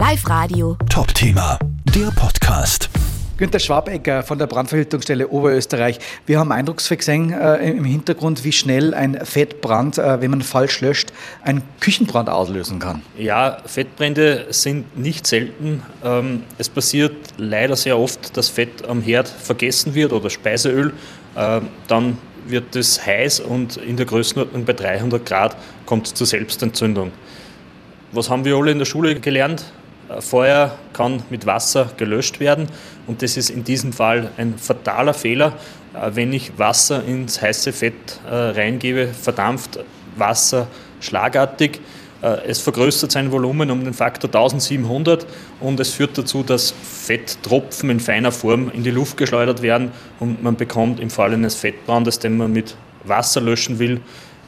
Live Radio. Top Thema, der Podcast. Günter Schwabegger von der Brandverhütungsstelle Oberösterreich. Wir haben eindrucksvoll gesehen äh, im Hintergrund, wie schnell ein Fettbrand, äh, wenn man falsch löscht, einen Küchenbrand auslösen kann. Ja, Fettbrände sind nicht selten. Ähm, es passiert leider sehr oft, dass Fett am Herd vergessen wird oder Speiseöl. Äh, dann wird es heiß und in der Größenordnung bei 300 Grad kommt es zur Selbstentzündung. Was haben wir alle in der Schule gelernt? Feuer kann mit Wasser gelöscht werden und das ist in diesem Fall ein fataler Fehler. Äh, wenn ich Wasser ins heiße Fett äh, reingebe, verdampft Wasser schlagartig. Äh, es vergrößert sein Volumen um den Faktor 1700 und es führt dazu, dass Fetttropfen in feiner Form in die Luft geschleudert werden und man bekommt im Fall eines Fettbrandes, den man mit Wasser löschen will,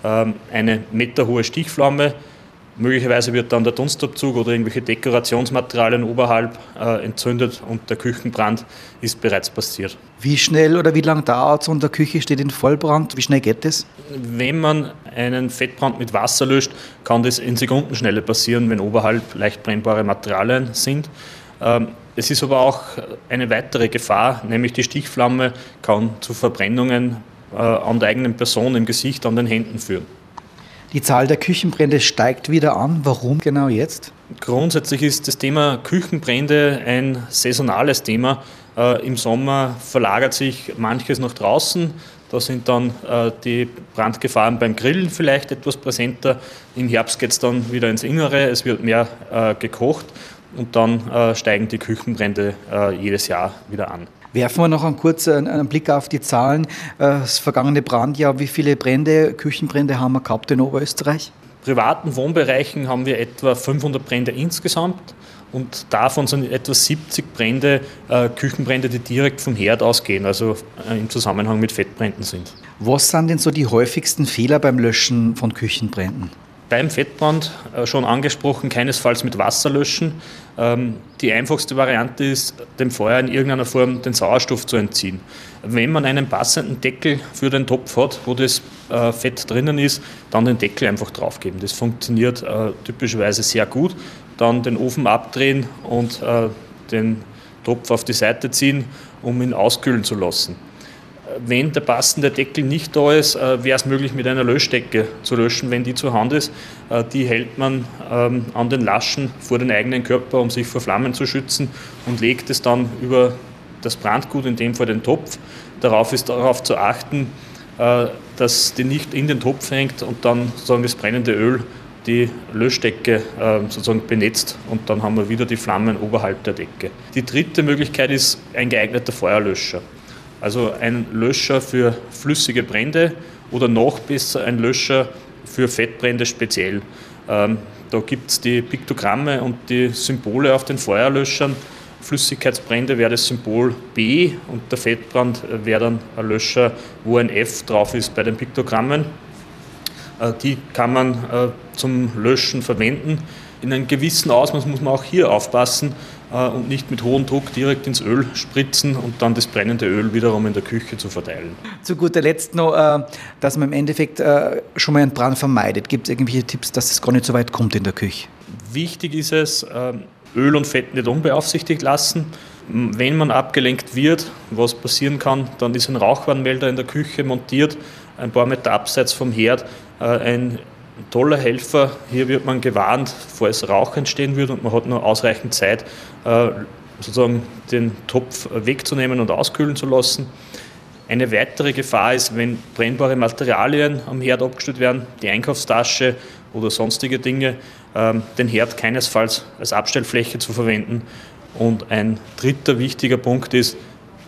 ähm, eine meterhohe Stichflamme Möglicherweise wird dann der Dunstabzug oder irgendwelche Dekorationsmaterialien oberhalb äh, entzündet und der Küchenbrand ist bereits passiert. Wie schnell oder wie lange dauert es und der Küche steht in Vollbrand? Wie schnell geht das? Wenn man einen Fettbrand mit Wasser löscht, kann das in Sekundenschnelle passieren, wenn oberhalb leicht brennbare Materialien sind. Ähm, es ist aber auch eine weitere Gefahr, nämlich die Stichflamme kann zu Verbrennungen äh, an der eigenen Person im Gesicht, an den Händen führen. Die Zahl der Küchenbrände steigt wieder an. Warum genau jetzt? Grundsätzlich ist das Thema Küchenbrände ein saisonales Thema. Äh, Im Sommer verlagert sich manches nach draußen. Da sind dann äh, die Brandgefahren beim Grillen vielleicht etwas präsenter. Im Herbst geht es dann wieder ins Innere, es wird mehr äh, gekocht und dann äh, steigen die Küchenbrände äh, jedes Jahr wieder an. Werfen wir noch einen kurzen einen Blick auf die Zahlen. Äh, das vergangene Brandjahr, wie viele Brände, Küchenbrände haben wir gehabt in Oberösterreich? privaten Wohnbereichen haben wir etwa 500 Brände insgesamt und davon sind etwa 70 Brände äh, Küchenbrände, die direkt vom Herd ausgehen, also äh, im Zusammenhang mit Fettbränden sind. Was sind denn so die häufigsten Fehler beim Löschen von Küchenbränden? Beim Fettbrand äh, schon angesprochen, keinesfalls mit Wasser löschen. Ähm, die einfachste Variante ist, dem Feuer in irgendeiner Form den Sauerstoff zu entziehen. Wenn man einen passenden Deckel für den Topf hat, wo das äh, Fett drinnen ist, dann den Deckel einfach draufgeben. Das funktioniert äh, typischerweise sehr gut. Dann den Ofen abdrehen und den Topf auf die Seite ziehen, um ihn auskühlen zu lassen. Wenn der passende Deckel nicht da ist, äh, wäre es möglich, mit einer Löschdecke zu löschen, wenn die zur Hand ist. Äh, die hält man ähm, an den Laschen vor den eigenen Körper, um sich vor Flammen zu schützen und legt es dann über das Brandgut, in dem Fall den Topf. Darauf ist darauf zu achten, äh, dass die nicht in den Topf hängt und dann sozusagen das brennende Öl die Löschdecke sozusagen benetzt und dann haben wir wieder die Flammen oberhalb der Decke. Die dritte Möglichkeit ist ein geeigneter Feuerlöscher. Also ein Löscher für flüssige Brände oder noch besser ein Löscher für Fettbrände speziell. Ähm, da gibt es die Piktogramme und die Symbole auf den Feuerlöschern. Flüssigkeitsbrände wäre das Symbol B und der Fettbrand wäre dann ein Löscher, wo ein F drauf ist bei den Piktogrammen. Äh, die kann man äh, zum Löschen verwenden. In einem gewissen Ausmaß muss man auch hier aufpassen, äh, und nicht mit hohem Druck direkt ins Öl spritzen und dann das brennende Öl wiederum in der Küche zu verteilen. Zu guter Letzt noch, dass man im Endeffekt schon mal einen Brand vermeidet. Gibt es irgendwelche Tipps, dass es gar nicht so weit kommt in der Küche? Wichtig ist es, Öl und Fett nicht unbeaufsichtigt lassen. Wenn man abgelenkt wird, was passieren kann, dann ist ein Rauchwarnmelder in der Küche montiert, ein paar Meter abseits vom Herd. Ein ein toller Helfer. Hier wird man gewarnt, falls Rauch entstehen würde und man hat nur ausreichend Zeit, äh, sozusagen den Topf wegzunehmen und auskühlen zu lassen. Eine weitere Gefahr ist, wenn brennbare Materialien am Herd abgestellt werden, die Einkaufstasche oder sonstige Dinge, ähm, den Herd keinesfalls als Abstellfläche zu verwenden. Und ein dritter wichtiger Punkt ist,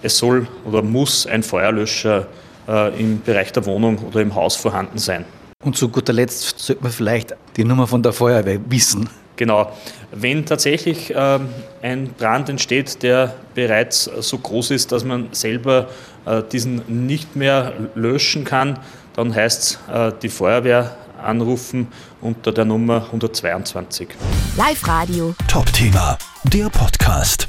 es soll oder muss ein Feuerlöscher äh, im Bereich der Wohnung oder im Haus vorhanden sein. Und zu guter Letzt sollte man vielleicht die Nummer von der Feuerwehr wissen. Genau. Wenn tatsächlich ähm, ein Brand entsteht, der bereits so groß ist, dass man selber äh, diesen nicht mehr löschen kann, dann heißt es äh, die Feuerwehr anrufen unter der Nummer 122. Live Radio. Top Thema, der Podcast.